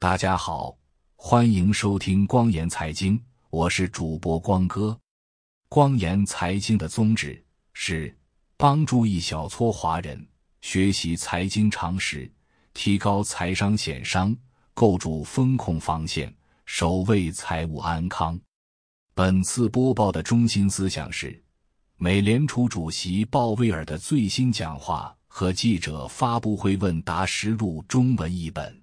大家好，欢迎收听光言财经，我是主播光哥。光言财经的宗旨是帮助一小撮华人学习财经常识，提高财商险商，构筑风控防线，守卫财务安康。本次播报的中心思想是美联储主席鲍威尔的最新讲话和记者发布会问答实录中文译本。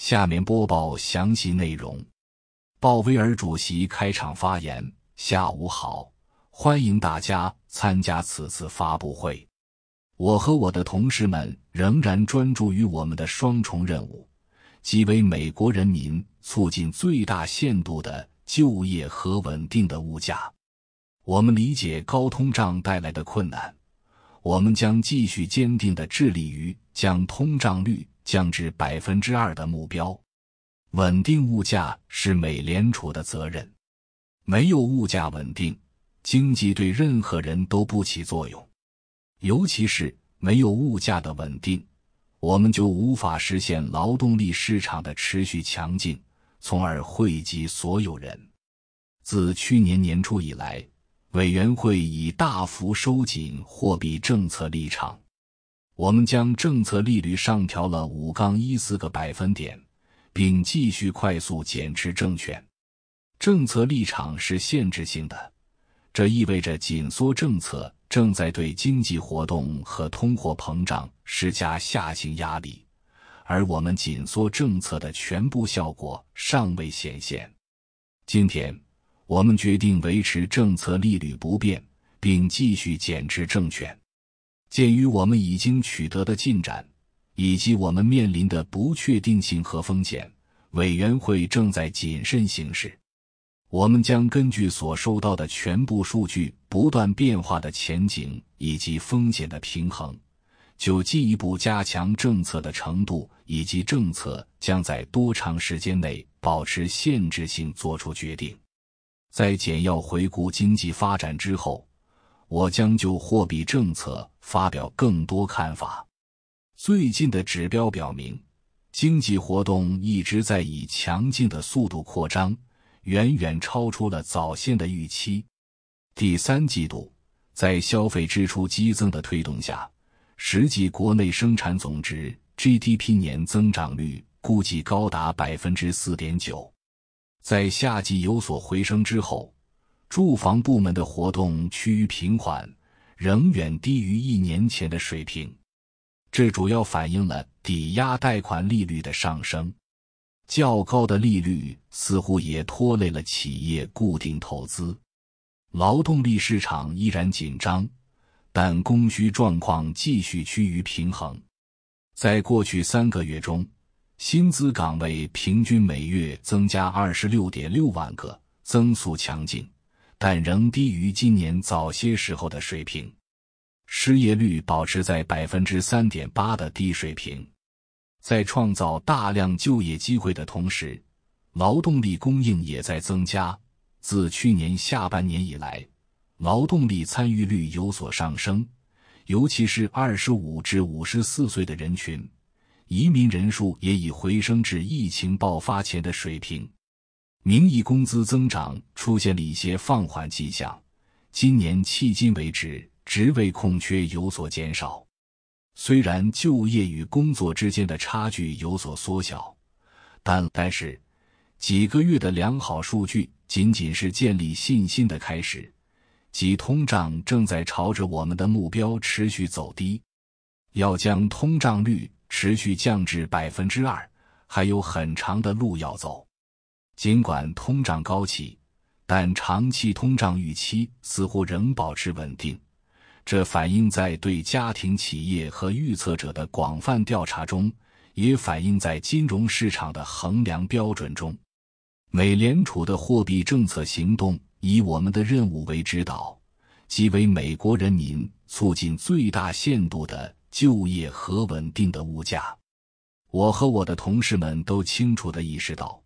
下面播报详细内容。鲍威尔主席开场发言：下午好，欢迎大家参加此次发布会。我和我的同事们仍然专注于我们的双重任务，即为美国人民促进最大限度的。就业和稳定的物价，我们理解高通胀带来的困难。我们将继续坚定的致力于将通胀率降至百分之二的目标。稳定物价是美联储的责任。没有物价稳定，经济对任何人都不起作用。尤其是没有物价的稳定，我们就无法实现劳动力市场的持续强劲。从而惠及所有人。自去年年初以来，委员会已大幅收紧货币政策立场。我们将政策利率上调了五杠一四个百分点，并继续快速减持证券。政策立场是限制性的，这意味着紧缩政策正在对经济活动和通货膨胀施加下行压力。而我们紧缩政策的全部效果尚未显现。今天，我们决定维持政策利率不变，并继续减持证券。鉴于我们已经取得的进展，以及我们面临的不确定性和风险，委员会正在谨慎行事。我们将根据所收到的全部数据、不断变化的前景以及风险的平衡。就进一步加强政策的程度，以及政策将在多长时间内保持限制性作出决定。在简要回顾经济发展之后，我将就货币政策发表更多看法。最近的指标表明，经济活动一直在以强劲的速度扩张，远远超出了早先的预期。第三季度，在消费支出激增的推动下。实际国内生产总值 GDP 年增长率估计高达百分之四点九，在夏季有所回升之后，住房部门的活动趋于平缓，仍远低于一年前的水平。这主要反映了抵押贷款利率的上升，较高的利率似乎也拖累了企业固定投资。劳动力市场依然紧张。但供需状况继续趋于平衡。在过去三个月中，薪资岗位平均每月增加二十六点六万个，增速强劲，但仍低于今年早些时候的水平。失业率保持在百分之三点八的低水平。在创造大量就业机会的同时，劳动力供应也在增加。自去年下半年以来。劳动力参与率有所上升，尤其是二十五至五十四岁的人群，移民人数也已回升至疫情爆发前的水平。名义工资增长出现了一些放缓迹象。今年迄今为止，职位空缺有所减少。虽然就业与工作之间的差距有所缩小，但但是几个月的良好数据仅仅是建立信心的开始。即通胀正在朝着我们的目标持续走低，要将通胀率持续降至百分之二，还有很长的路要走。尽管通胀高企，但长期通胀预期似乎仍保持稳定，这反映在对家庭、企业和预测者的广泛调查中，也反映在金融市场的衡量标准中。美联储的货币政策行动。以我们的任务为指导，即为美国人民促进最大限度的就业和稳定的物价。我和我的同事们都清楚地意识到，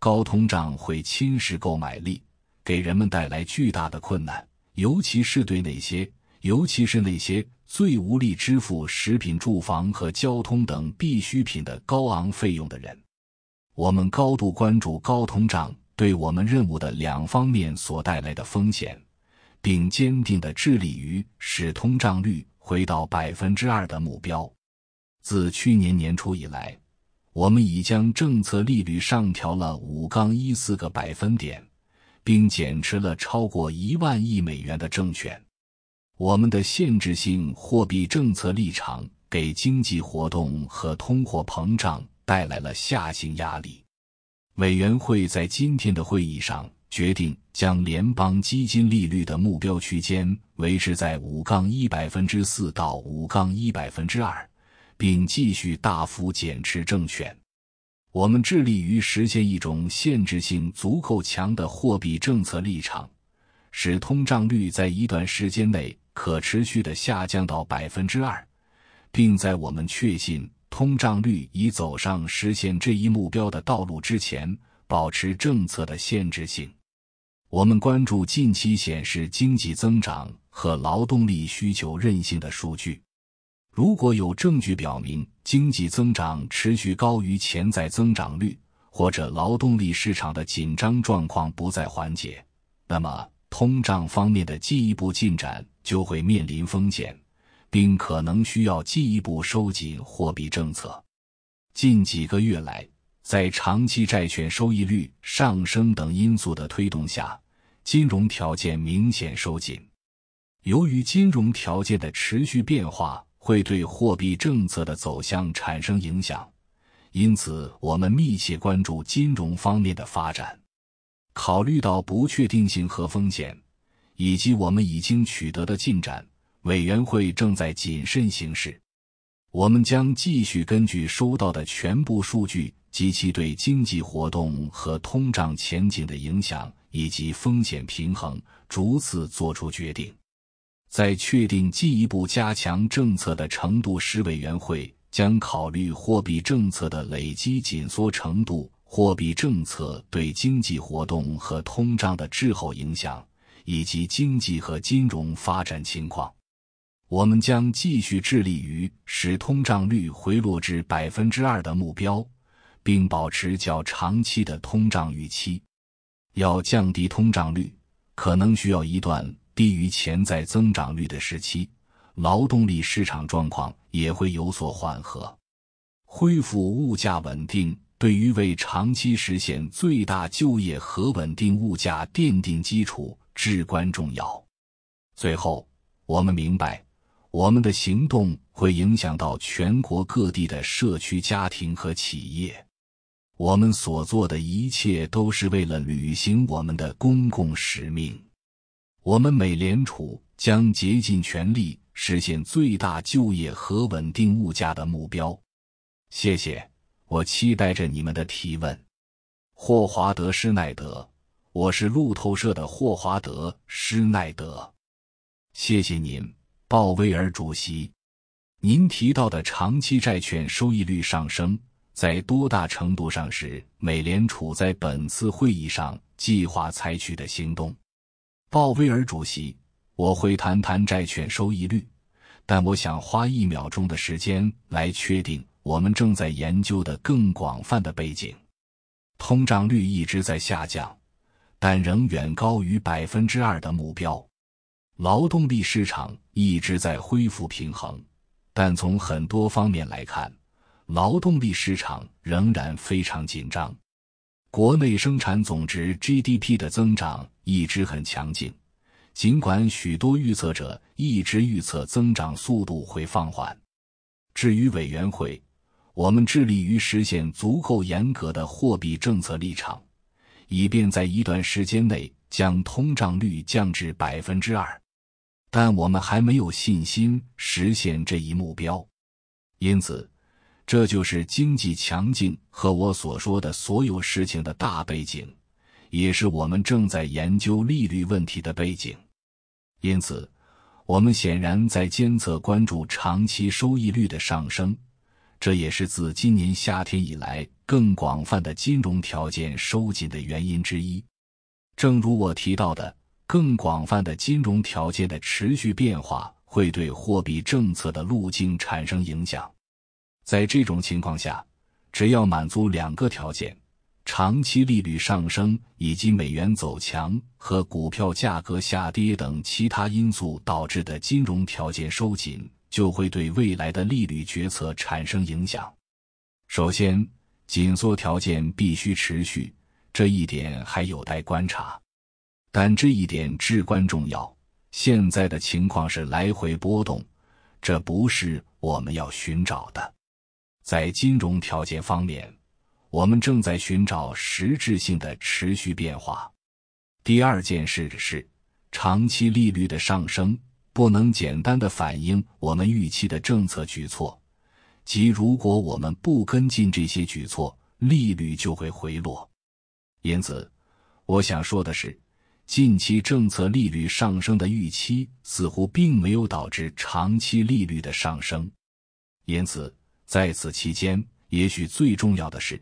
高通胀会侵蚀购买力，给人们带来巨大的困难，尤其是对那些，尤其是那些最无力支付食品、住房和交通等必需品的高昂费用的人。我们高度关注高通胀对我们任务的两方面所带来的风险，并坚定地致力于使通胀率回到百分之二的目标。自去年年初以来，我们已将政策利率上调了五杠一四个百分点，并减持了超过一万亿美元的证券。我们的限制性货币政策立场给经济活动和通货膨胀带来了下行压力。委员会在今天的会议上决定将联邦基金利率的目标区间维持在五杠一百分之四到五杠一百分之二，并继续大幅减持证券。我们致力于实现一种限制性足够强的货币政策立场，使通胀率在一段时间内。可持续的下降到百分之二，并在我们确信通胀率已走上实现这一目标的道路之前，保持政策的限制性。我们关注近期显示经济增长和劳动力需求韧性的数据。如果有证据表明经济增长持续高于潜在增长率，或者劳动力市场的紧张状况不再缓解，那么通胀方面的进一步进展。就会面临风险，并可能需要进一步收紧货币政策。近几个月来，在长期债券收益率上升等因素的推动下，金融条件明显收紧。由于金融条件的持续变化会对货币政策的走向产生影响，因此我们密切关注金融方面的发展。考虑到不确定性和风险。以及我们已经取得的进展，委员会正在谨慎行事。我们将继续根据收到的全部数据及其对经济活动和通胀前景的影响，以及风险平衡，逐次做出决定。在确定进一步加强政策的程度时，委员会将考虑货币政策的累积紧缩程度、货币政策对经济活动和通胀的滞后影响。以及经济和金融发展情况，我们将继续致力于使通胀率回落至百分之二的目标，并保持较长期的通胀预期。要降低通胀率，可能需要一段低于潜在增长率的时期。劳动力市场状况也会有所缓和，恢复物价稳定对于为长期实现最大就业和稳定物价奠定基础。至关重要。最后，我们明白，我们的行动会影响到全国各地的社区、家庭和企业。我们所做的一切都是为了履行我们的公共使命。我们美联储将竭尽全力实现最大就业和稳定物价的目标。谢谢，我期待着你们的提问。霍华德·施耐德。我是路透社的霍华德·施耐德，谢谢您，鲍威尔主席。您提到的长期债券收益率上升，在多大程度上是美联储在本次会议上计划采取的行动？鲍威尔主席，我会谈谈债券收益率，但我想花一秒钟的时间来确定我们正在研究的更广泛的背景。通胀率一直在下降。但仍远高于百分之二的目标，劳动力市场一直在恢复平衡，但从很多方面来看，劳动力市场仍然非常紧张。国内生产总值 GDP 的增长一直很强劲，尽管许多预测者一直预测增长速度会放缓。至于委员会，我们致力于实现足够严格的货币政策立场。以便在一段时间内将通胀率降至百分之二，但我们还没有信心实现这一目标。因此，这就是经济强劲和我所说的所有事情的大背景，也是我们正在研究利率问题的背景。因此，我们显然在监测关注长期收益率的上升。这也是自今年夏天以来更广泛的金融条件收紧的原因之一。正如我提到的，更广泛的金融条件的持续变化会对货币政策的路径产生影响。在这种情况下，只要满足两个条件：长期利率上升以及美元走强和股票价格下跌等其他因素导致的金融条件收紧，就会对未来的利率决策产生影响。首先，紧缩条件必须持续，这一点还有待观察，但这一点至关重要。现在的情况是来回波动，这不是我们要寻找的。在金融条件方面。我们正在寻找实质性的持续变化。第二件事是，长期利率的上升不能简单的反映我们预期的政策举措，即如果我们不跟进这些举措，利率就会回落。因此，我想说的是，近期政策利率上升的预期似乎并没有导致长期利率的上升。因此，在此期间，也许最重要的是。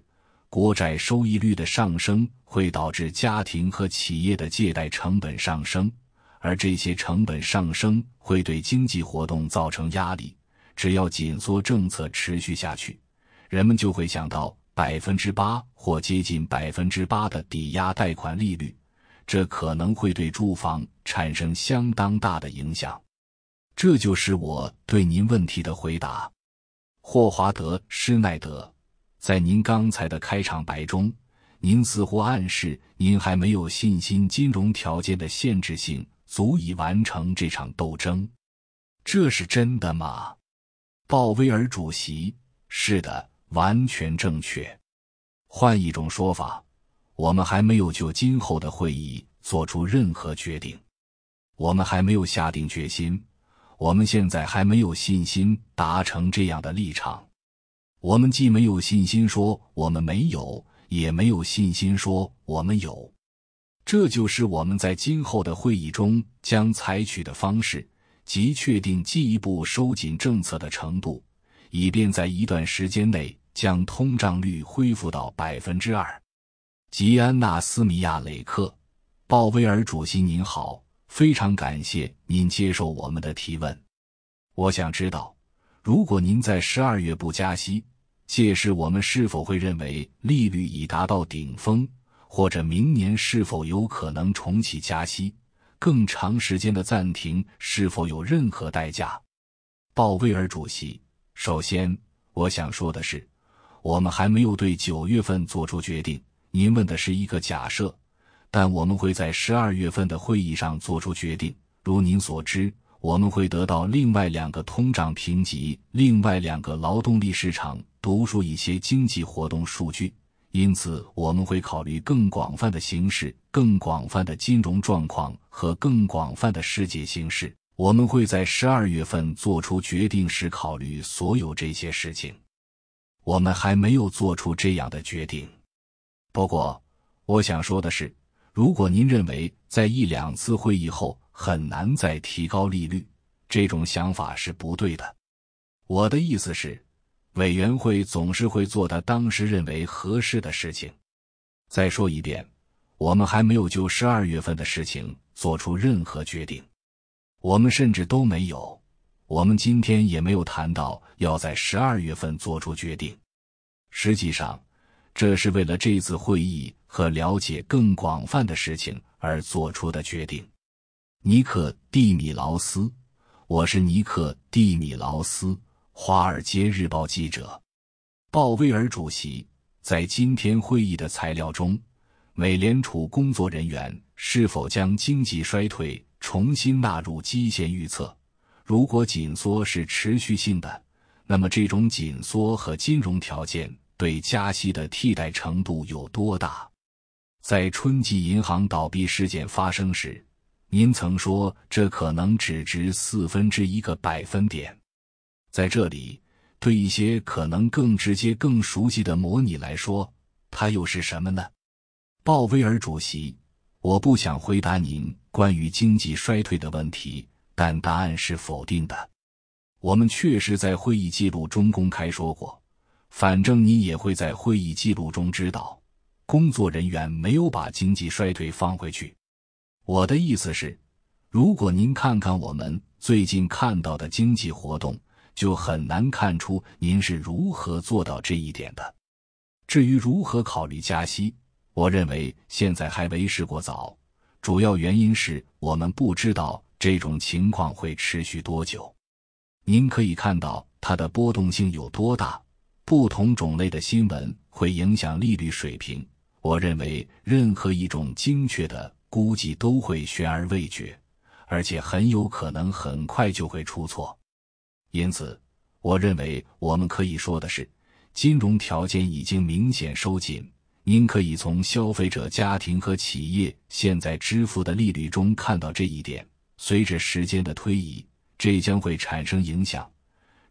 国债收益率的上升会导致家庭和企业的借贷成本上升，而这些成本上升会对经济活动造成压力。只要紧缩政策持续下去，人们就会想到百分之八或接近百分之八的抵押贷款利率，这可能会对住房产生相当大的影响。这就是我对您问题的回答，霍华德·施耐德。在您刚才的开场白中，您似乎暗示您还没有信心金融条件的限制性足以完成这场斗争，这是真的吗？鲍威尔主席：是的，完全正确。换一种说法，我们还没有就今后的会议做出任何决定，我们还没有下定决心，我们现在还没有信心达成这样的立场。我们既没有信心说我们没有，也没有信心说我们有。这就是我们在今后的会议中将采取的方式，即确定进一步收紧政策的程度，以便在一段时间内将通胀率恢复到百分之二。吉安娜斯米亚雷克，鲍威尔主席您好，非常感谢您接受我们的提问。我想知道，如果您在十二月不加息。届时，我们是否会认为利率已达到顶峰，或者明年是否有可能重启加息？更长时间的暂停是否有任何代价？鲍威尔主席，首先，我想说的是，我们还没有对九月份做出决定。您问的是一个假设，但我们会在十二月份的会议上做出决定。如您所知。我们会得到另外两个通胀评级、另外两个劳动力市场读数一些经济活动数据，因此我们会考虑更广泛的形势、更广泛的金融状况和更广泛的世界形势。我们会在十二月份做出决定时考虑所有这些事情。我们还没有做出这样的决定。不过，我想说的是，如果您认为在一两次会议后，很难再提高利率，这种想法是不对的。我的意思是，委员会总是会做他当时认为合适的事情。再说一遍，我们还没有就十二月份的事情做出任何决定，我们甚至都没有。我们今天也没有谈到要在十二月份做出决定。实际上，这是为了这次会议和了解更广泛的事情而做出的决定。尼克·蒂米劳斯，我是尼克·蒂米劳斯，《华尔街日报》记者。鲍威尔主席在今天会议的材料中，美联储工作人员是否将经济衰退重新纳入基线预测？如果紧缩是持续性的，那么这种紧缩和金融条件对加息的替代程度有多大？在春季银行倒闭事件发生时。您曾说这可能只值四分之一个百分点，在这里，对一些可能更直接、更熟悉的模拟来说，它又是什么呢？鲍威尔主席，我不想回答您关于经济衰退的问题，但答案是否定的。我们确实在会议记录中公开说过，反正你也会在会议记录中知道，工作人员没有把经济衰退放回去。我的意思是，如果您看看我们最近看到的经济活动，就很难看出您是如何做到这一点的。至于如何考虑加息，我认为现在还为时过早，主要原因是我们不知道这种情况会持续多久。您可以看到它的波动性有多大，不同种类的新闻会影响利率水平。我认为任何一种精确的估计都会悬而未决，而且很有可能很快就会出错。因此，我认为我们可以说的是，金融条件已经明显收紧。您可以从消费者家庭和企业现在支付的利率中看到这一点。随着时间的推移，这将会产生影响，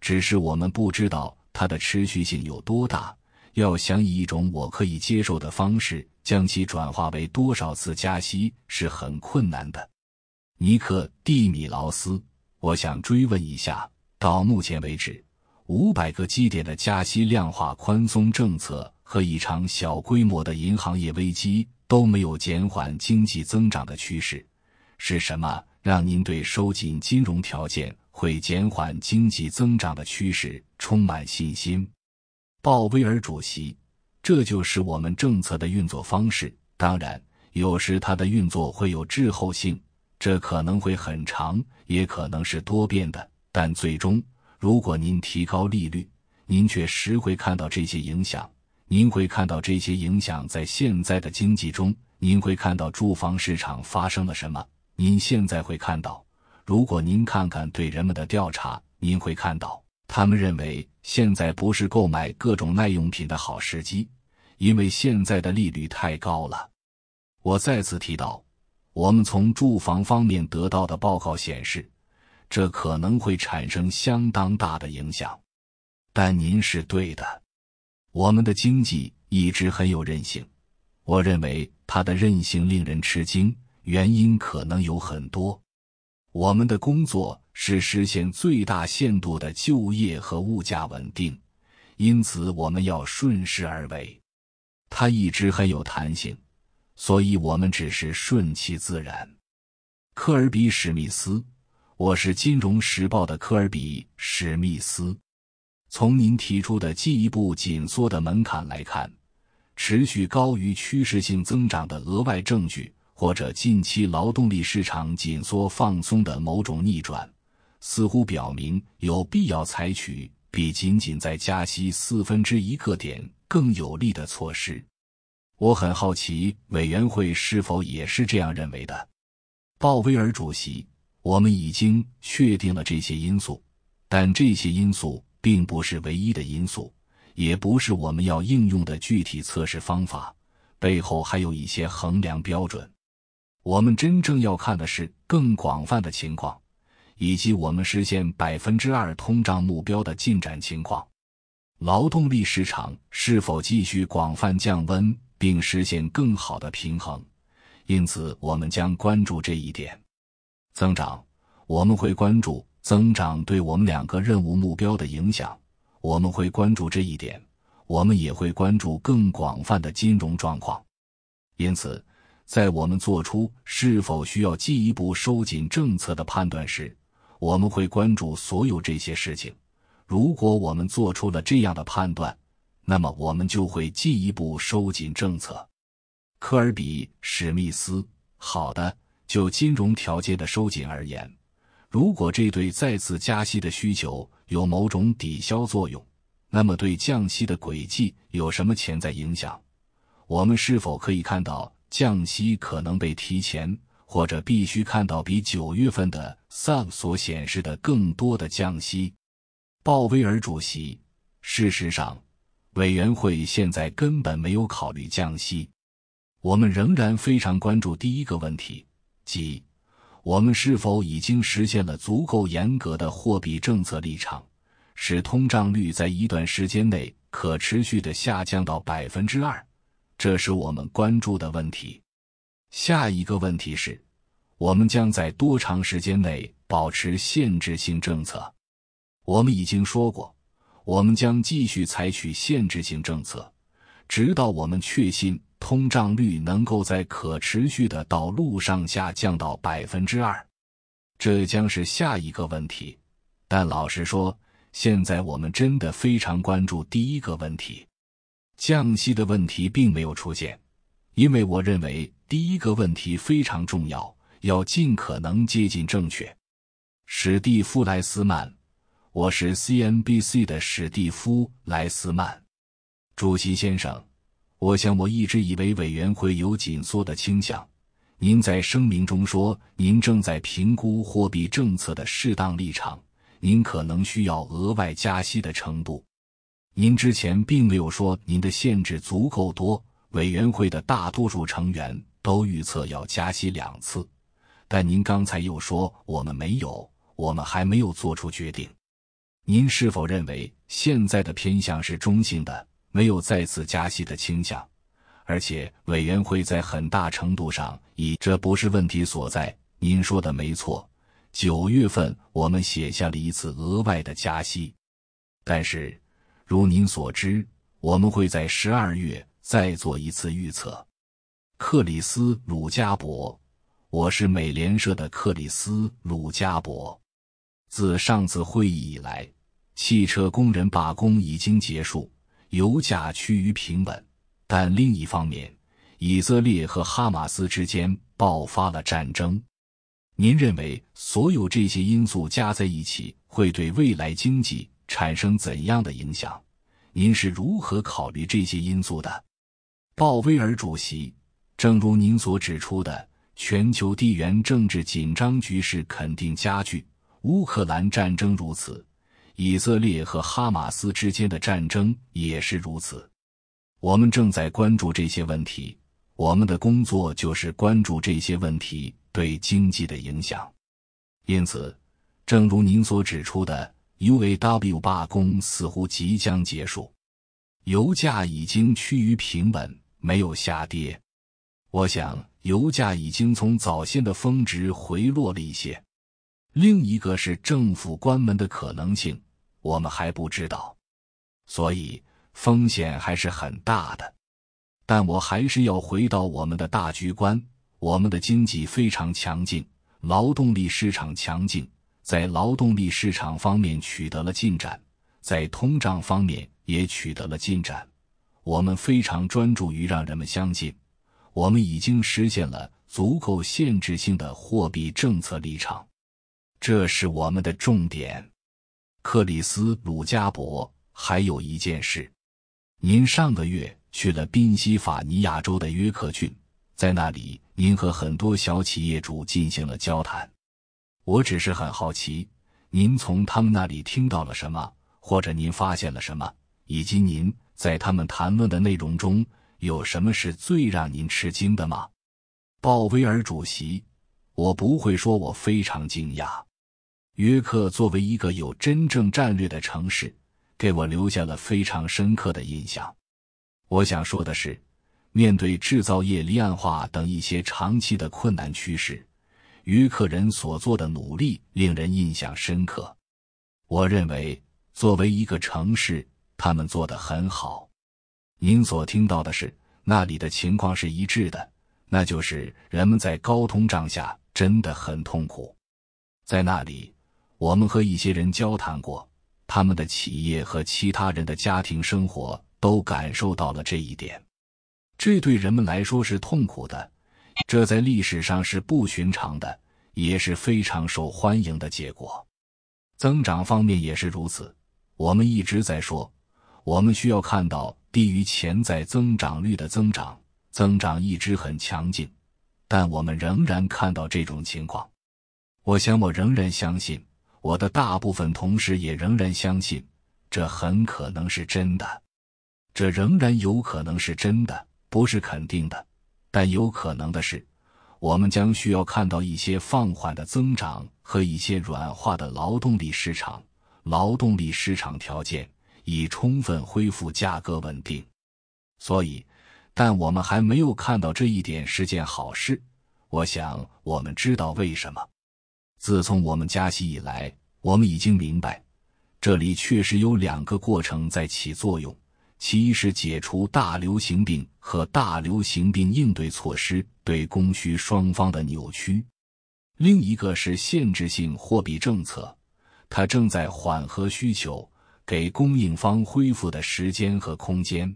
只是我们不知道它的持续性有多大。要想以一种我可以接受的方式将其转化为多少次加息是很困难的。尼克·蒂米劳斯，我想追问一下：到目前为止，五百个基点的加息量化宽松政策和一场小规模的银行业危机都没有减缓经济增长的趋势，是什么让您对收紧金融条件会减缓经济增长的趋势充满信心？鲍威尔主席，这就是我们政策的运作方式。当然，有时它的运作会有滞后性，这可能会很长，也可能是多变的。但最终，如果您提高利率，您确实会看到这些影响。您会看到这些影响在现在的经济中。您会看到住房市场发生了什么。您现在会看到，如果您看看对人们的调查，您会看到。他们认为现在不是购买各种耐用品的好时机，因为现在的利率太高了。我再次提到，我们从住房方面得到的报告显示，这可能会产生相当大的影响。但您是对的，我们的经济一直很有韧性。我认为它的韧性令人吃惊，原因可能有很多。我们的工作是实现最大限度的就业和物价稳定，因此我们要顺势而为。它一直很有弹性，所以我们只是顺其自然。科尔比·史密斯，我是《金融时报》的科尔比·史密斯。从您提出的进一步紧缩的门槛来看，持续高于趋势性增长的额外证据。或者近期劳动力市场紧缩放松的某种逆转，似乎表明有必要采取比仅仅在加息四分之一个点更有利的措施。我很好奇，委员会是否也是这样认为的？鲍威尔主席，我们已经确定了这些因素，但这些因素并不是唯一的因素，也不是我们要应用的具体测试方法，背后还有一些衡量标准。我们真正要看的是更广泛的情况，以及我们实现百分之二通胀目标的进展情况。劳动力市场是否继续广泛降温，并实现更好的平衡？因此，我们将关注这一点。增长，我们会关注增长对我们两个任务目标的影响。我们会关注这一点。我们也会关注更广泛的金融状况。因此。在我们做出是否需要进一步收紧政策的判断时，我们会关注所有这些事情。如果我们做出了这样的判断，那么我们就会进一步收紧政策。科尔比·史密斯，好的。就金融条件的收紧而言，如果这对再次加息的需求有某种抵消作用，那么对降息的轨迹有什么潜在影响？我们是否可以看到？降息可能被提前，或者必须看到比九月份的 SUB 所显示的更多的降息。鲍威尔主席，事实上，委员会现在根本没有考虑降息。我们仍然非常关注第一个问题，即我们是否已经实现了足够严格的货币政策立场，使通胀率在一段时间内可持续的下降到百分之二。这是我们关注的问题。下一个问题是，我们将在多长时间内保持限制性政策？我们已经说过，我们将继续采取限制性政策，直到我们确信通胀率能够在可持续的道路上下降到百分之二。这将是下一个问题。但老实说，现在我们真的非常关注第一个问题。降息的问题并没有出现，因为我认为第一个问题非常重要，要尽可能接近正确。史蒂夫·莱斯曼，我是 CNBC 的史蒂夫·莱斯曼，主席先生。我想，我一直以为委员会有紧缩的倾向。您在声明中说，您正在评估货币政策的适当立场，您可能需要额外加息的程度。您之前并没有说您的限制足够多。委员会的大多数成员都预测要加息两次，但您刚才又说我们没有，我们还没有做出决定。您是否认为现在的偏向是中性的，没有再次加息的倾向？而且委员会在很大程度上以这不是问题所在。您说的没错，九月份我们写下了一次额外的加息，但是如您所知，我们会在十二月。再做一次预测，克里斯·鲁加伯，我是美联社的克里斯·鲁加伯。自上次会议以来，汽车工人罢工已经结束，油价趋于平稳。但另一方面，以色列和哈马斯之间爆发了战争。您认为所有这些因素加在一起会对未来经济产生怎样的影响？您是如何考虑这些因素的？鲍威尔主席，正如您所指出的，全球地缘政治紧张局势肯定加剧，乌克兰战争如此，以色列和哈马斯之间的战争也是如此。我们正在关注这些问题，我们的工作就是关注这些问题对经济的影响。因此，正如您所指出的，UAW 罢工似乎即将结束，油价已经趋于平稳。没有下跌，我想油价已经从早先的峰值回落了一些。另一个是政府关门的可能性，我们还不知道，所以风险还是很大的。但我还是要回到我们的大局观：我们的经济非常强劲，劳动力市场强劲，在劳动力市场方面取得了进展，在通胀方面也取得了进展。我们非常专注于让人们相信，我们已经实现了足够限制性的货币政策立场，这是我们的重点。克里斯·鲁加伯，还有一件事，您上个月去了宾夕法尼亚州的约克郡，在那里您和很多小企业主进行了交谈。我只是很好奇，您从他们那里听到了什么，或者您发现了什么，以及您。在他们谈论的内容中有什么是最让您吃惊的吗？鲍威尔主席，我不会说我非常惊讶。约克作为一个有真正战略的城市，给我留下了非常深刻的印象。我想说的是，面对制造业离岸化等一些长期的困难趋势，于克人所做的努力令人印象深刻。我认为，作为一个城市。他们做得很好，您所听到的是那里的情况是一致的，那就是人们在高通胀下真的很痛苦。在那里，我们和一些人交谈过，他们的企业和其他人的家庭生活都感受到了这一点。这对人们来说是痛苦的，这在历史上是不寻常的，也是非常受欢迎的结果。增长方面也是如此，我们一直在说。我们需要看到低于潜在增长率的增长，增长一直很强劲，但我们仍然看到这种情况。我想，我仍然相信，我的大部分同事也仍然相信，这很可能是真的。这仍然有可能是真的，不是肯定的，但有可能的是，我们将需要看到一些放缓的增长和一些软化的劳动力市场，劳动力市场条件。以充分恢复价格稳定，所以，但我们还没有看到这一点是件好事。我想，我们知道为什么。自从我们加息以来，我们已经明白，这里确实有两个过程在起作用：其一是解除大流行病和大流行病应对措施对供需双方的扭曲；另一个是限制性货币政策，它正在缓和需求。给供应方恢复的时间和空间，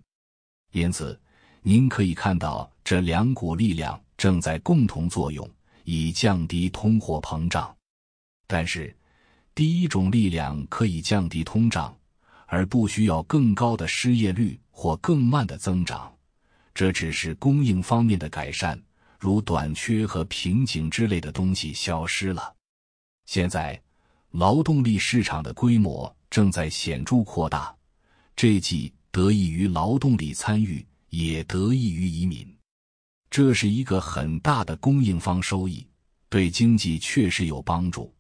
因此，您可以看到这两股力量正在共同作用，以降低通货膨胀。但是，第一种力量可以降低通胀，而不需要更高的失业率或更慢的增长。这只是供应方面的改善，如短缺和瓶颈之类的东西消失了。现在，劳动力市场的规模正在显著扩大，这既得益于劳动力参与，也得益于移民。这是一个很大的供应方收益，对经济确实有帮助。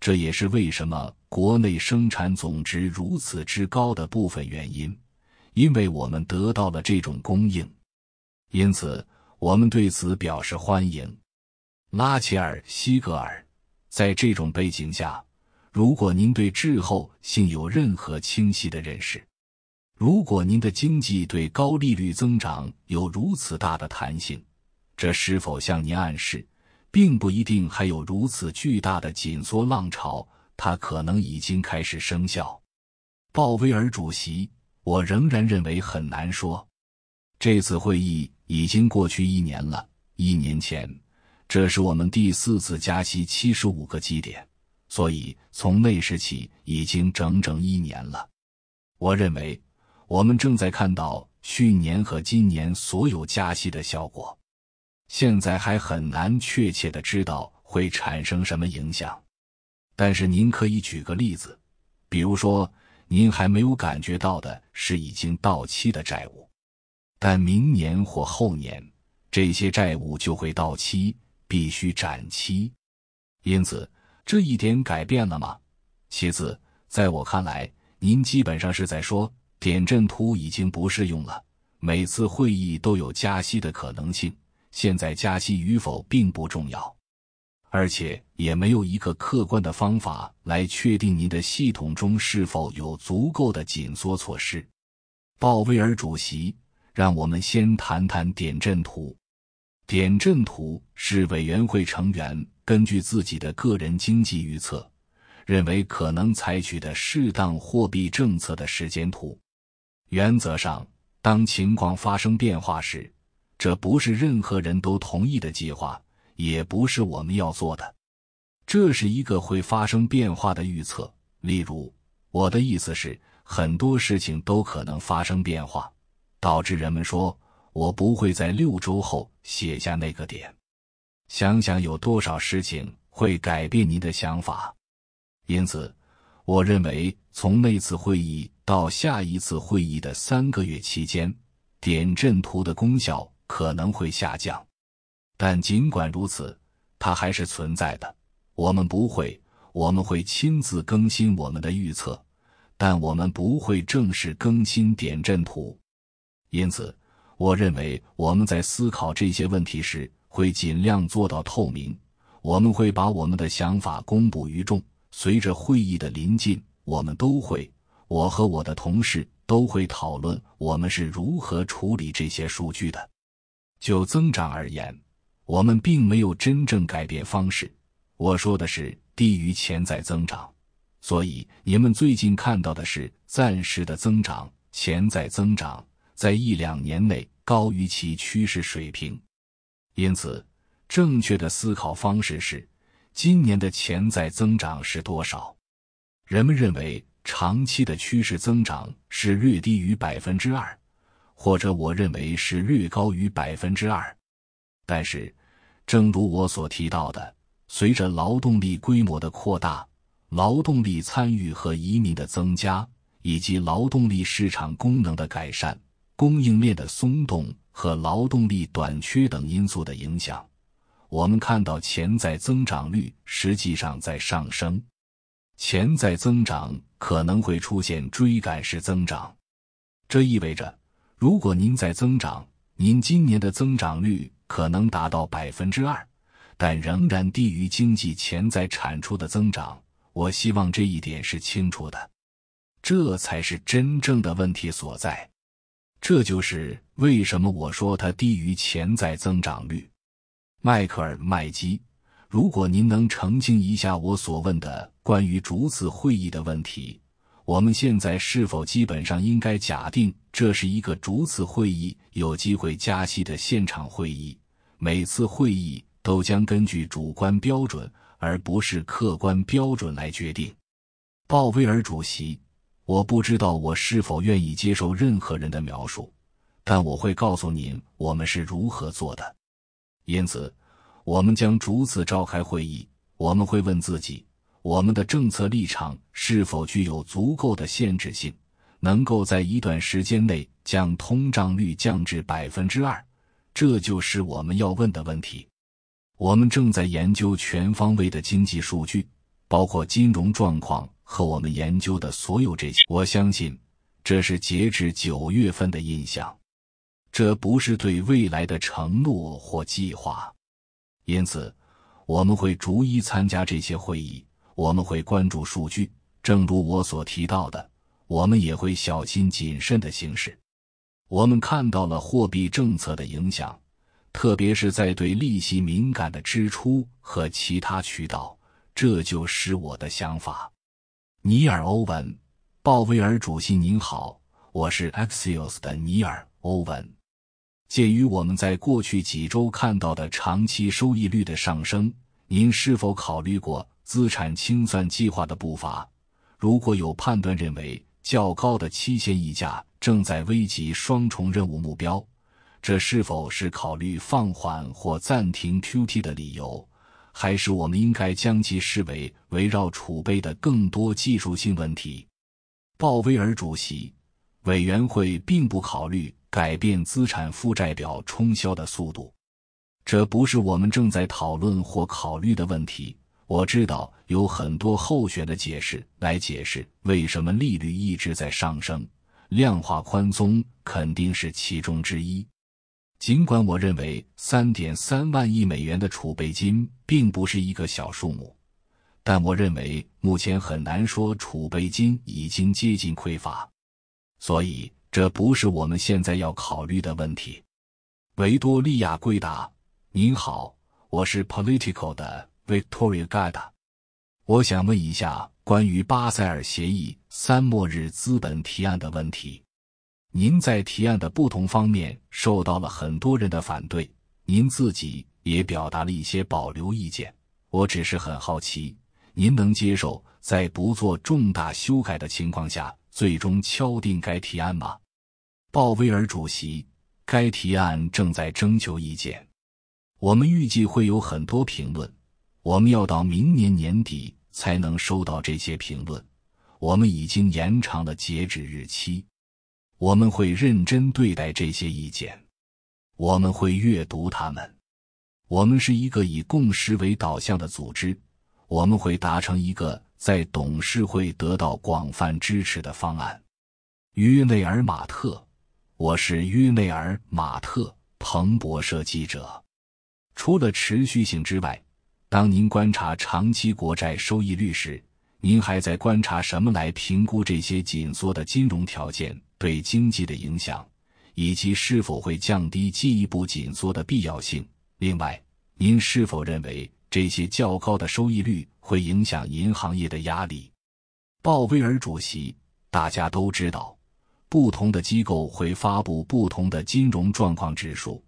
这也是为什么国内生产总值如此之高的部分原因，因为我们得到了这种供应。因此，我们对此表示欢迎。拉切尔·西格尔，在这种背景下，如果您对滞后性有任何清晰的认识，如果您的经济对高利率增长有如此大的弹性，这是否向您暗示，并不一定还有如此巨大的紧缩浪潮？它可能已经开始生效。鲍威尔主席，我仍然认为很难说。这次会议。已经过去一年了。一年前，这是我们第四次加息七十五个基点，所以从那时起已经整整一年了。我认为，我们正在看到去年和今年所有加息的效果。现在还很难确切的知道会产生什么影响，但是您可以举个例子，比如说您还没有感觉到的是已经到期的债务。但明年或后年，这些债务就会到期，必须展期。因此，这一点改变了吗？其次，在我看来，您基本上是在说点阵图已经不适用了。每次会议都有加息的可能性，现在加息与否并不重要，而且也没有一个客观的方法来确定您的系统中是否有足够的紧缩措施。鲍威尔主席。让我们先谈谈点阵图。点阵图是委员会成员根据自己的个人经济预测，认为可能采取的适当货币政策的时间图。原则上，当情况发生变化时，这不是任何人都同意的计划，也不是我们要做的。这是一个会发生变化的预测。例如，我的意思是，很多事情都可能发生变化。导致人们说：“我不会在六周后写下那个点。”想想有多少事情会改变您的想法。因此，我认为从那次会议到下一次会议的三个月期间，点阵图的功效可能会下降。但尽管如此，它还是存在的。我们不会，我们会亲自更新我们的预测，但我们不会正式更新点阵图。因此，我认为我们在思考这些问题时会尽量做到透明。我们会把我们的想法公布于众。随着会议的临近，我们都会，我和我的同事都会讨论我们是如何处理这些数据的。就增长而言，我们并没有真正改变方式。我说的是低于潜在增长，所以你们最近看到的是暂时的增长，潜在增长。在一两年内高于其趋势水平，因此，正确的思考方式是：今年的潜在增长是多少？人们认为长期的趋势增长是略低于百分之二，或者我认为是略高于百分之二。但是，正如我所提到的，随着劳动力规模的扩大、劳动力参与和移民的增加，以及劳动力市场功能的改善。供应链的松动和劳动力短缺等因素的影响，我们看到潜在增长率实际上在上升。潜在增长可能会出现追赶式增长，这意味着，如果您在增长，您今年的增长率可能达到百分之二，但仍然低于经济潜在产出的增长。我希望这一点是清楚的，这才是真正的问题所在。这就是为什么我说它低于潜在增长率。迈克尔·麦基，如果您能澄清一下我所问的关于逐次会议的问题，我们现在是否基本上应该假定这是一个逐次会议、有机会加息的现场会议？每次会议都将根据主观标准而不是客观标准来决定。鲍威尔主席，我不知道我是否愿意接受任何人的描述，但我会告诉您我们是如何做的。因此，我们将逐次召开会议。我们会问自己。我们的政策立场是否具有足够的限制性，能够在一段时间内将通胀率降至百分之二？这就是我们要问的问题。我们正在研究全方位的经济数据，包括金融状况和我们研究的所有这些。我相信这是截至九月份的印象，这不是对未来的承诺或计划。因此，我们会逐一参加这些会议。我们会关注数据，正如我所提到的，我们也会小心谨慎的行事。我们看到了货币政策的影响，特别是在对利息敏感的支出和其他渠道。这就是我的想法。尼尔·欧文，鲍威尔主席您好，我是 Axios 的尼尔·欧文。鉴于我们在过去几周看到的长期收益率的上升，您是否考虑过？资产清算计划的步伐，如果有判断认为较高的期限溢价正在危及双重任务目标，这是否是考虑放缓或暂停 QT 的理由？还是我们应该将其视为围绕储备的更多技术性问题？鲍威尔主席，委员会并不考虑改变资产负债表冲销的速度，这不是我们正在讨论或考虑的问题。我知道有很多候选的解释来解释为什么利率一直在上升，量化宽松肯定是其中之一。尽管我认为三点三万亿美元的储备金并不是一个小数目，但我认为目前很难说储备金已经接近匮乏，所以这不是我们现在要考虑的问题。维多利亚·圭达，您好，我是 Political 的。Victoria Gada，我想问一下关于巴塞尔协议三末日资本提案的问题。您在提案的不同方面受到了很多人的反对，您自己也表达了一些保留意见。我只是很好奇，您能接受在不做重大修改的情况下最终敲定该提案吗？鲍威尔主席，该提案正在征求意见，我们预计会有很多评论。我们要到明年年底才能收到这些评论，我们已经延长了截止日期。我们会认真对待这些意见，我们会阅读他们。我们是一个以共识为导向的组织，我们会达成一个在董事会得到广泛支持的方案。约内尔·马特，我是约内尔·马特，彭博社记者。除了持续性之外。当您观察长期国债收益率时，您还在观察什么来评估这些紧缩的金融条件对经济的影响，以及是否会降低进一步紧缩的必要性？另外，您是否认为这些较高的收益率会影响银行业的压力？鲍威尔主席，大家都知道，不同的机构会发布不同的金融状况指数，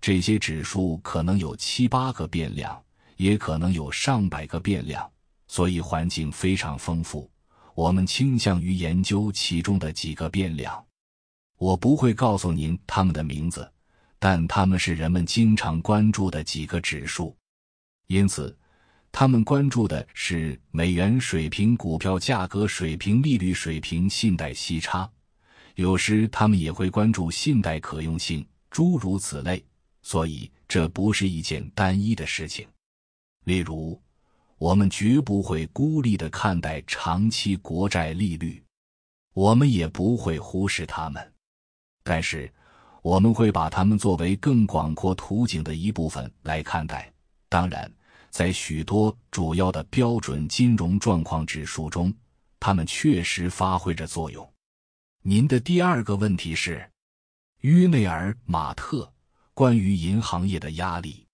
这些指数可能有七八个变量。也可能有上百个变量，所以环境非常丰富。我们倾向于研究其中的几个变量。我不会告诉您他们的名字，但他们是人们经常关注的几个指数。因此，他们关注的是美元水平、股票价格水平、利率水平、信贷息差。有时他们也会关注信贷可用性，诸如此类。所以，这不是一件单一的事情。例如，我们绝不会孤立的看待长期国债利率，我们也不会忽视它们，但是我们会把它们作为更广阔图景的一部分来看待。当然，在许多主要的标准金融状况指数中，它们确实发挥着作用。您的第二个问题是，约内尔·马特关于银行业的压力，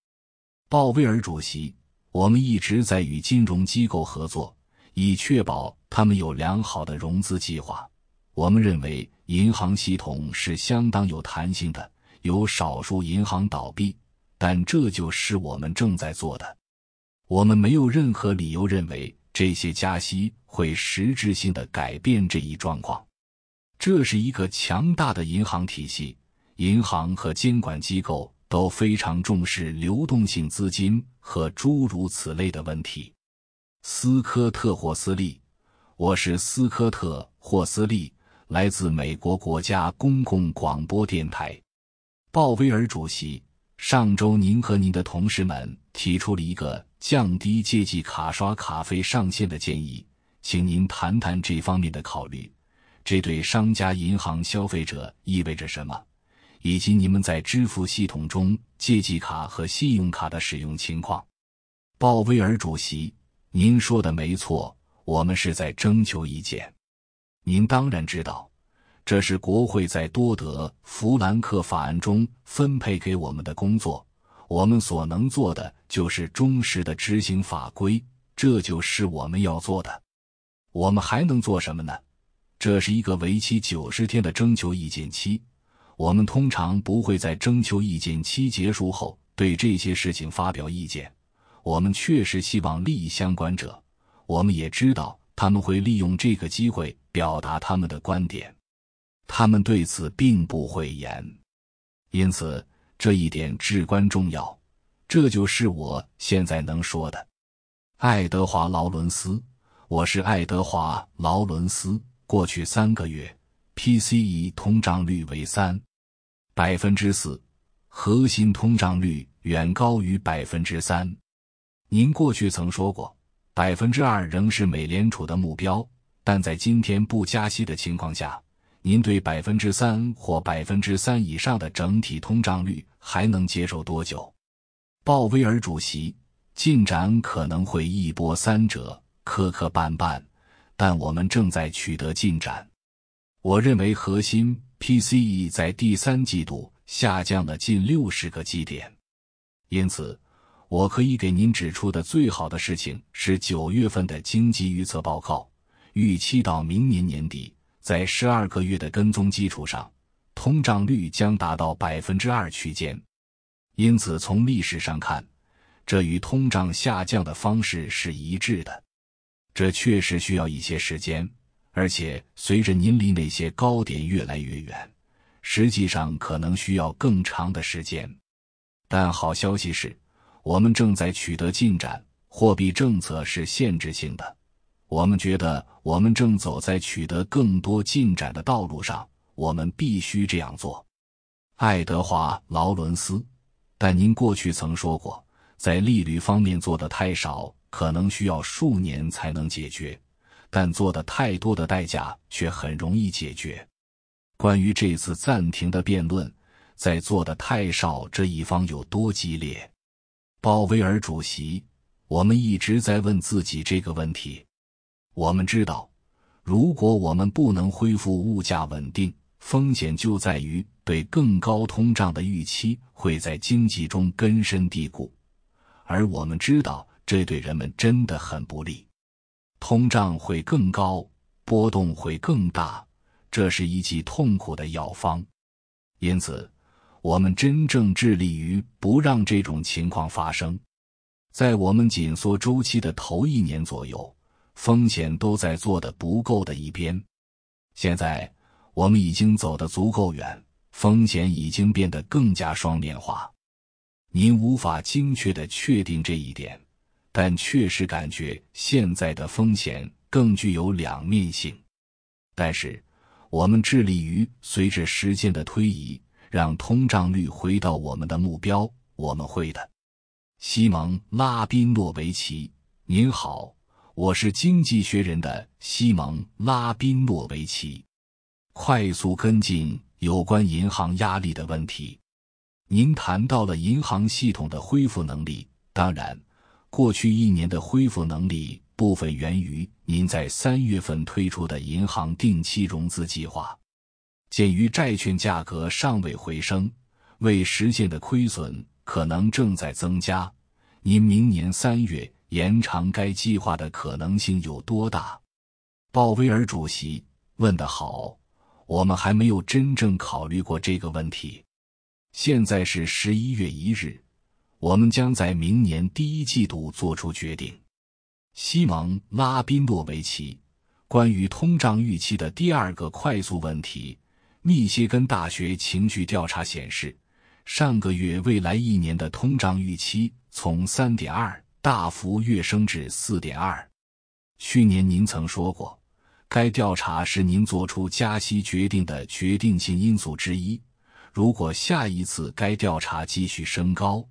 鲍威尔主席。我们一直在与金融机构合作，以确保他们有良好的融资计划。我们认为银行系统是相当有弹性的，有少数银行倒闭，但这就是我们正在做的。我们没有任何理由认为这些加息会实质性的改变这一状况。这是一个强大的银行体系，银行和监管机构都非常重视流动性资金和诸如此类的问题。斯科特·霍斯利，我是斯科特·霍斯利。来自美国国家公共广播电台，鲍威尔主席。上周您和您的同事们提出了一个降低借记卡刷卡费上限的建议，请您谈谈这方面的考虑。这对商家、银行、消费者意味着什么？以及你们在支付系统中借记卡和信用卡的使用情况？鲍威尔主席，您说的没错，我们是在征求意见。您当然知道，这是国会在多德·弗兰克法案中分配给我们的工作。我们所能做的就是忠实的执行法规，这就是我们要做的。我们还能做什么呢？这是一个为期九十天的征求意见期。我们通常不会在征求意见期结束后对这些事情发表意见。我们确实希望利益相关者，我们也知道他们会利用这个机会。表达他们的观点，他们对此并不讳言，因此这一点至关重要。这就是我现在能说的。爱德华·劳伦斯，我是爱德华·劳伦斯。过去三个月，PCE 通胀率为三百分之四，核心通胀率远高于百分之三。您过去曾说过，百分之二仍是美联储的目标。但在今天不加息的情况下，您对百分之三或百分之三以上的整体通胀率还能接受多久？鲍威尔主席，进展可能会一波三折，磕磕绊绊，但我们正在取得进展。我认为核心 PCE 在第三季度下降了近六十个基点，因此，我可以给您指出的最好的事情是九月份的经济预测报告。预期到明年年底，在十二个月的跟踪基础上，通胀率将达到百分之二区间。因此，从历史上看，这与通胀下降的方式是一致的。这确实需要一些时间，而且随着您离那些高点越来越远，实际上可能需要更长的时间。但好消息是，我们正在取得进展。货币政策是限制性的。我们觉得我们正走在取得更多进展的道路上，我们必须这样做。爱德华·劳伦斯，但您过去曾说过，在利率方面做的太少，可能需要数年才能解决；但做的太多的代价却很容易解决。关于这次暂停的辩论，在做的太少这一方有多激烈？鲍威尔主席，我们一直在问自己这个问题。我们知道，如果我们不能恢复物价稳定，风险就在于对更高通胀的预期会在经济中根深蒂固，而我们知道这对人们真的很不利。通胀会更高，波动会更大，这是一剂痛苦的药方。因此，我们真正致力于不让这种情况发生。在我们紧缩周期的头一年左右。风险都在做的不够的一边，现在我们已经走得足够远，风险已经变得更加双面化。您无法精确的确定这一点，但确实感觉现在的风险更具有两面性。但是，我们致力于随着时间的推移，让通胀率回到我们的目标。我们会的，西蒙·拉宾诺维奇，您好。我是《经济学人》的西蒙·拉宾诺维奇，快速跟进有关银行压力的问题。您谈到了银行系统的恢复能力，当然，过去一年的恢复能力部分源于您在三月份推出的银行定期融资计划。鉴于债券价格尚未回升，未实现的亏损可能正在增加，您明年三月。延长该计划的可能性有多大？鲍威尔主席问得好，我们还没有真正考虑过这个问题。现在是十一月一日，我们将在明年第一季度做出决定。西蒙·拉宾诺维奇关于通胀预期的第二个快速问题：密歇根大学情绪调查显示，上个月未来一年的通胀预期从三点二大幅跃升至四点二。去年您曾说过。该调查是您做出加息决定的决定性因素之一。如果下一次该调查继续升高，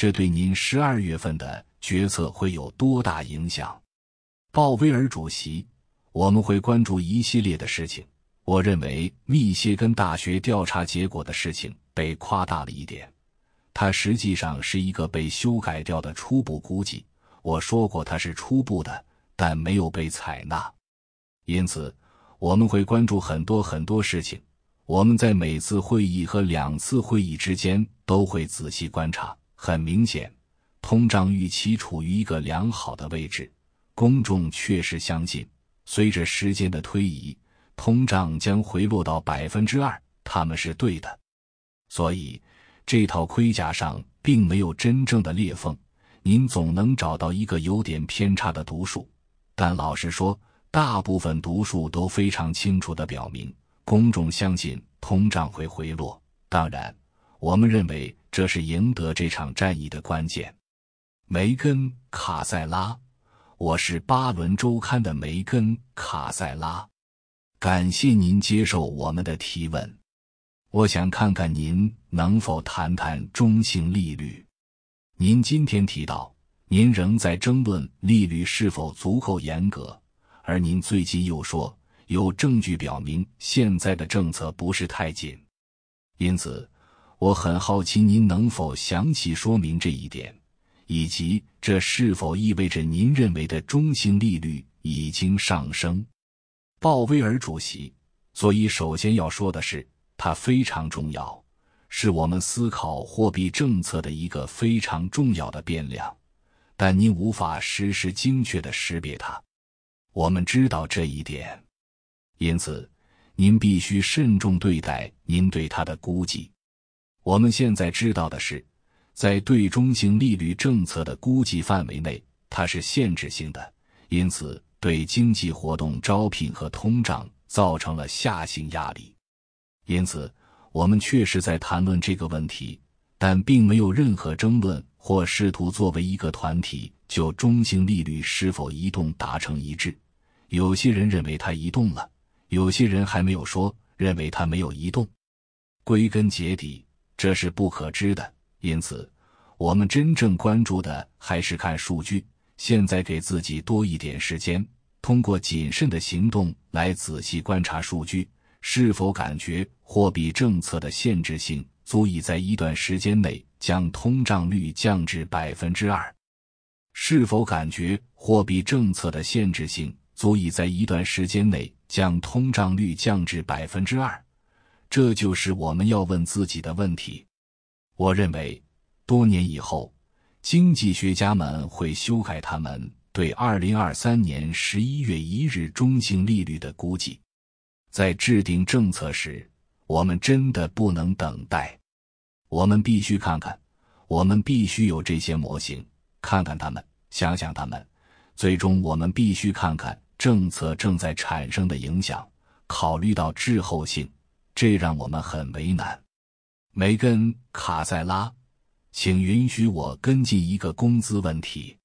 这对您十二月份的决策会有多大影响？鲍威尔主席，我们会关注一系列的事情。我认为密歇根大学调查结果的事情被夸大了一点，它实际上是一个被修改掉的初步估计。我说过它是初步的，但没有被采纳。因此，我们会关注很多很多事情。我们在每次会议和两次会议之间都会仔细观察。很明显，通胀预期处于一个良好的位置。公众确实相信，随着时间的推移，通胀将回落到百分之二。他们是对的。所以，这套盔甲上并没有真正的裂缝。您总能找到一个有点偏差的读数。但老实说，大部分读数都非常清楚地表明，公众相信通胀会回落。当然，我们认为这是赢得这场战役的关键。梅根·卡塞拉，我是巴伦周刊的梅根·卡塞拉。感谢您接受我们的提问。我想看看您能否谈谈中性利率。您今天提到，您仍在争论利率是否足够严格。而您最近又说有证据表明现在的政策不是太紧，因此我很好奇您能否详细说明这一点，以及这是否意味着您认为的中性利率已经上升。鲍威尔主席，所以首先要说的是，它非常重要，是我们思考货币政策的一个非常重要的变量，但您无法实时精确的识别它。我们知道这一点，因此您必须慎重对待您对它的估计。我们现在知道的是，在对中性利率政策的估计范围内，它是限制性的，因此对经济活动、招聘和通胀造成了下行压力。因此，我们确实在谈论这个问题，但并没有任何争论或试图作为一个团体。就中性利率是否移动达成一致，有些人认为它移动了，有些人还没有说认为它没有移动。归根结底，这是不可知的。因此，我们真正关注的还是看数据。现在给自己多一点时间，通过谨慎的行动来仔细观察数据，是否感觉货币政策的限制性足以在一段时间内将通胀率降至百分之二。是否感觉货币政策的限制性足以在一段时间内将通胀率降至百分之二？这就是我们要问自己的问题。我认为，多年以后，经济学家们会修改他们对二零二三年十一月一日中性利率的估计。在制定政策时，我们真的不能等待。我们必须看看，我们必须有这些模型。看看他们，想想他们，最终我们必须看看政策正在产生的影响。考虑到滞后性，这让我们很为难。梅根·卡塞拉，请允许我跟进一个工资问题。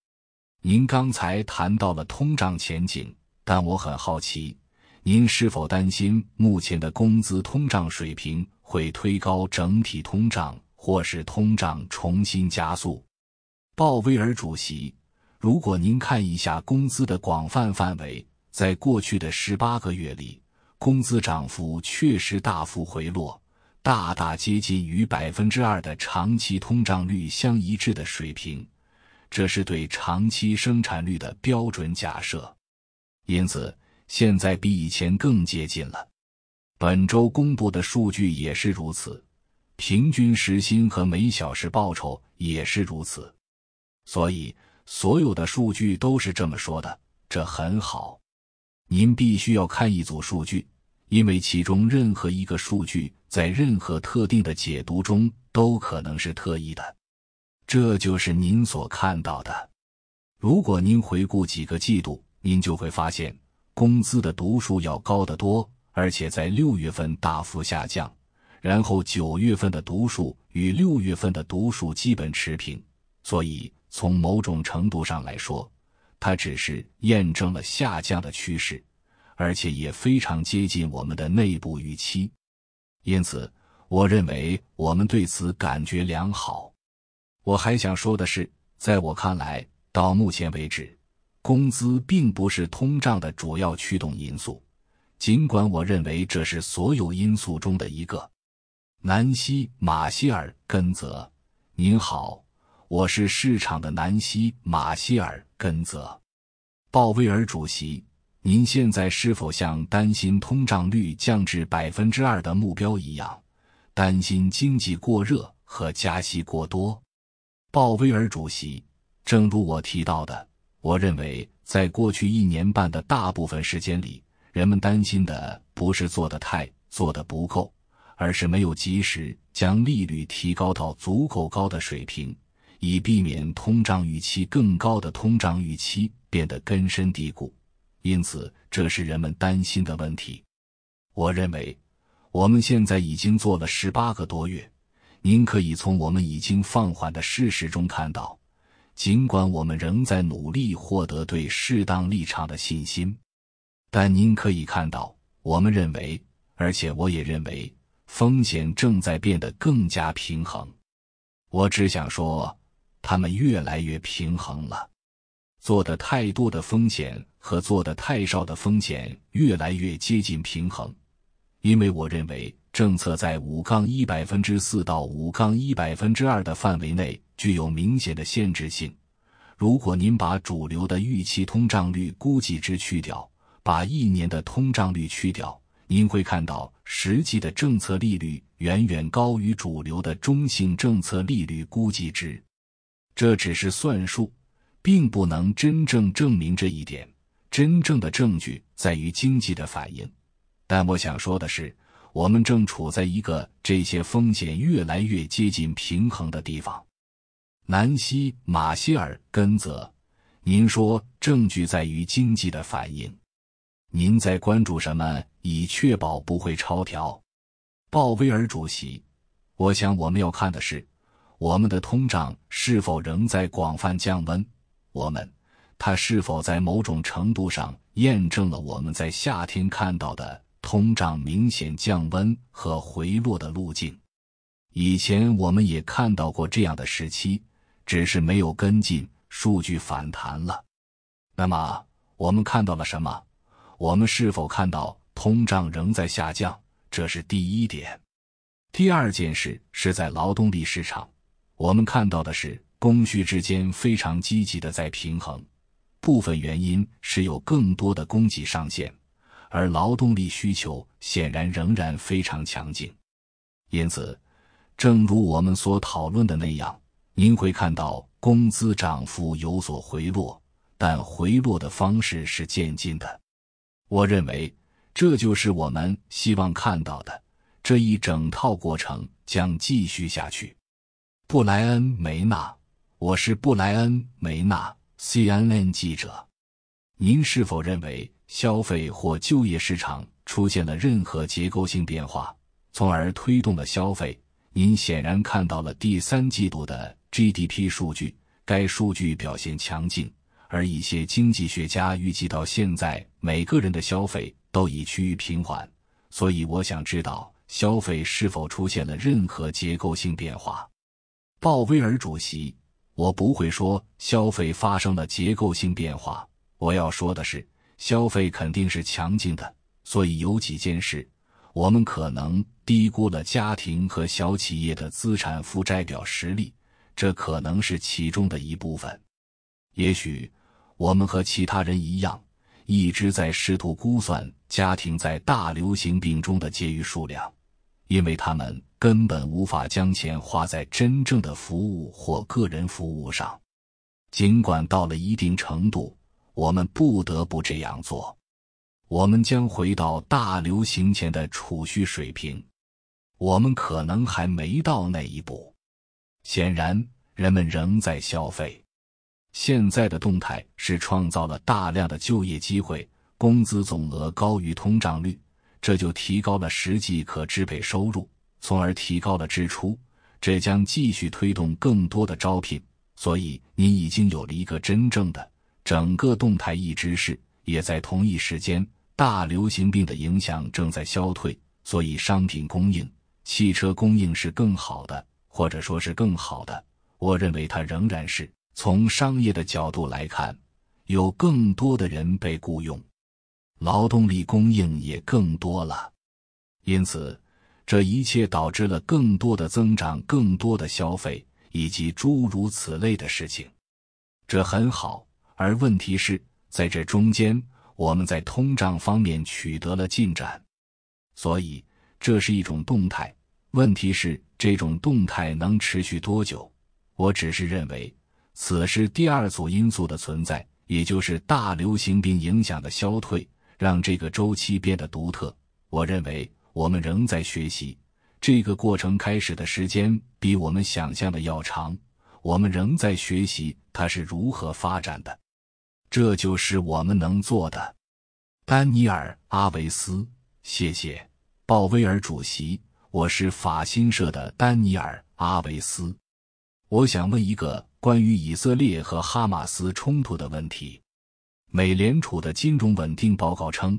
您刚才谈到了通胀前景，但我很好奇，您是否担心目前的工资通胀水平会推高整体通胀，或是通胀重新加速？鲍威尔主席，如果您看一下工资的广泛范围，在过去的十八个月里，工资涨幅确实大幅回落，大大接近与百分之二的长期通胀率相一致的水平。这是对长期生产率的标准假设，因此现在比以前更接近了。本周公布的数据也是如此，平均时薪和每小时报酬也是如此。所以，所有的数据都是这么说的，这很好。您必须要看一组数据，因为其中任何一个数据在任何特定的解读中都可能是特异的。这就是您所看到的。如果您回顾几个季度，您就会发现工资的读数要高得多，而且在六月份大幅下降，然后九月份的读数与六月份的读数基本持平。所以，从某种程度上来说，它只是验证了下降的趋势，而且也非常接近我们的内部预期。因此，我认为我们对此感觉良好。我还想说的是，在我看来，到目前为止，工资并不是通胀的主要驱动因素，尽管我认为这是所有因素中的一个。南希·马歇尔·根泽，您好。我是市场的南希·马歇尔·根泽，鲍威尔主席，您现在是否像担心通胀率降至百分之二的目标一样，担心经济过热和加息过多？鲍威尔主席，正如我提到的，我认为在过去一年半的大部分时间里，人们担心的不是做得太、做得不够，而是没有及时将利率提高到足够高的水平。以避免通胀预期更高的通胀预期变得根深蒂固，因此这是人们担心的问题。我认为，我们现在已经做了十八个多月。您可以从我们已经放缓的事实中看到，尽管我们仍在努力获得对适当立场的信心，但您可以看到，我们认为，而且我也认为，风险正在变得更加平衡。我只想说。他们越来越平衡了，做的太多的风险和做的太少的风险越来越接近平衡，因为我认为政策在五杠一百分之四到五杠一百分之二的范围内具有明显的限制性。如果您把主流的预期通胀率估计值去掉，把一年的通胀率去掉，您会看到实际的政策利率远远高于主流的中性政策利率估计值。这只是算术，并不能真正证明这一点。真正的证据在于经济的反应。但我想说的是，我们正处在一个这些风险越来越接近平衡的地方。南希·马歇尔·根泽，您说证据在于经济的反应，您在关注什么？以确保不会超调。鲍威尔主席，我想我们要看的是。我们的通胀是否仍在广泛降温？我们，它是否在某种程度上验证了我们在夏天看到的通胀明显降温和回落的路径？以前我们也看到过这样的时期，只是没有跟进，数据反弹了。那么，我们看到了什么？我们是否看到通胀仍在下降？这是第一点。第二件事是在劳动力市场。我们看到的是供需之间非常积极的在平衡，部分原因是有更多的供给上限，而劳动力需求显然仍然非常强劲。因此，正如我们所讨论的那样，您会看到工资涨幅有所回落，但回落的方式是渐进的。我认为这就是我们希望看到的，这一整套过程将继续下去。布莱恩·梅纳，我是布莱恩·梅纳，CNN 记者。您是否认为消费或就业市场出现了任何结构性变化，从而推动了消费？您显然看到了第三季度的 GDP 数据，该数据表现强劲，而一些经济学家预计到现在每个人的消费都已趋于平缓。所以，我想知道消费是否出现了任何结构性变化。鲍威尔主席，我不会说消费发生了结构性变化。我要说的是，消费肯定是强劲的。所以有几件事，我们可能低估了家庭和小企业的资产负债表实力，这可能是其中的一部分。也许我们和其他人一样，一直在试图估算家庭在大流行病中的结余数量，因为他们。根本无法将钱花在真正的服务或个人服务上，尽管到了一定程度，我们不得不这样做。我们将回到大流行前的储蓄水平。我们可能还没到那一步。显然，人们仍在消费。现在的动态是创造了大量的就业机会，工资总额高于通胀率，这就提高了实际可支配收入，从而提高了支出。这将继续推动更多的招聘。所以，你已经有了一个真正的整个动态一直是，也在同一时间，大流行病的影响正在消退。所以，商品供应。汽车供应是更好的，或者说是更好的。我认为它仍然是从商业的角度来看，有更多的人被雇佣，劳动力供应也更多了。因此，这一切导致了更多的增长、更多的消费以及诸如此类的事情。这很好，而问题是在这中间，我们在通胀方面取得了进展，所以。这是一种动态，问题是这种动态能持续多久？我只是认为，此时第二组因素的存在，也就是大流行病影响的消退，让这个周期变得独特。我认为我们仍在学习，这个过程开始的时间比我们想象的要长。我们仍在学习它是如何发展的，这就是我们能做的。丹尼尔·阿维斯，谢谢。鲍威尔主席，我是法新社的丹尼尔·阿维斯。我想问一个关于以色列和哈马斯冲突的问题。美联储的金融稳定报告称，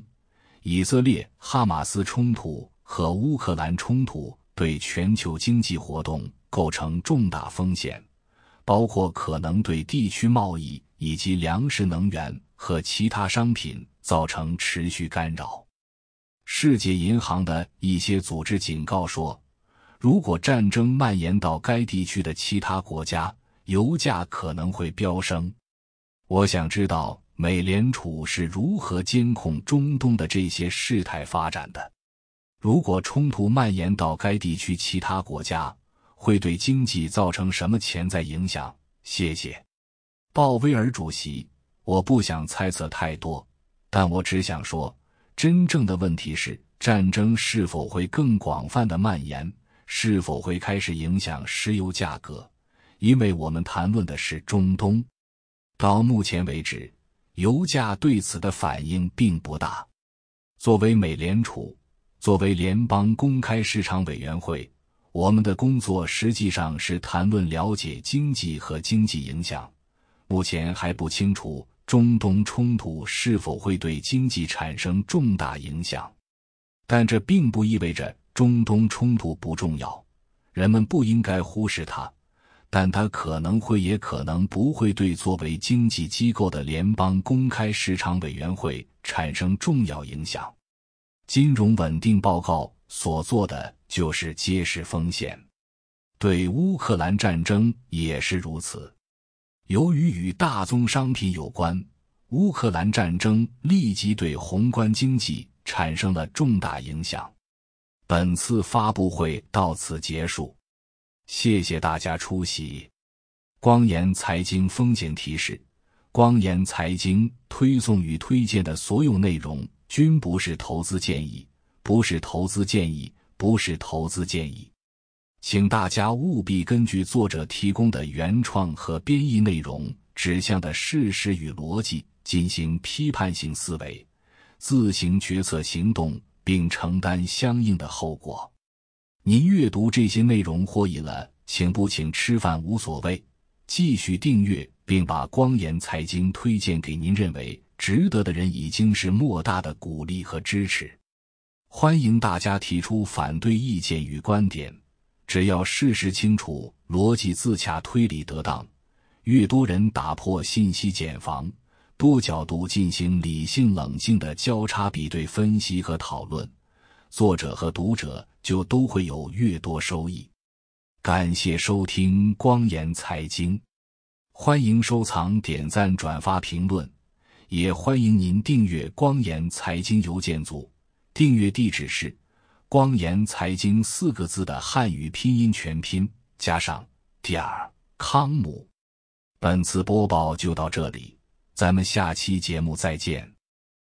以色列哈马斯冲突和乌克兰冲突对全球经济活动构成重大风险，包括可能对地区贸易以及粮食、能源和其他商品造成持续干扰。世界银行的一些组织警告说，如果战争蔓延到该地区的其他国家，油价可能会飙升。我想知道美联储是如何监控中东的这些事态发展的。如果冲突蔓延到该地区其他国家，会对经济造成什么潜在影响？谢谢，鲍威尔主席。我不想猜测太多，但我只想说。真正的问题是，战争是否会更广泛的蔓延，是否会开始影响石油价格？因为我们谈论的是中东。到目前为止，油价对此的反应并不大。作为美联储，作为联邦公开市场委员会，我们的工作实际上是谈论了解经济和经济影响。目前还不清楚。中东冲突是否会对经济产生重大影响？但这并不意味着中东冲突不重要，人们不应该忽视它。但它可能会，也可能不会对作为经济机构的联邦公开市场委员会产生重要影响。金融稳定报告所做的就是揭示风险，对乌克兰战争也是如此。由于与大宗商品有关，乌克兰战争立即对宏观经济产生了重大影响。本次发布会到此结束，谢谢大家出席。光言财经风险提示：光言财经推送与推荐的所有内容均不是投资建议，不是投资建议，不是投资建议。请大家务必根据作者提供的原创和编译内容指向的事实与逻辑进行批判性思维，自行决策行动，并承担相应的后果。您阅读这些内容获益了，请不请吃饭无所谓。继续订阅并把光言财经推荐给您认为值得的人，已经是莫大的鼓励和支持。欢迎大家提出反对意见与观点。只要事实清楚、逻辑自洽、推理得当，越多人打破信息茧房，多角度进行理性冷静的交叉比对分析和讨论，作者和读者就都会有越多收益。感谢收听光言财经，欢迎收藏、点赞、转发、评论，也欢迎您订阅光言财经邮件组，订阅地址是。光言财经四个字的汉语拼音全拼加上点儿康姆。本次播报就到这里，咱们下期节目再见。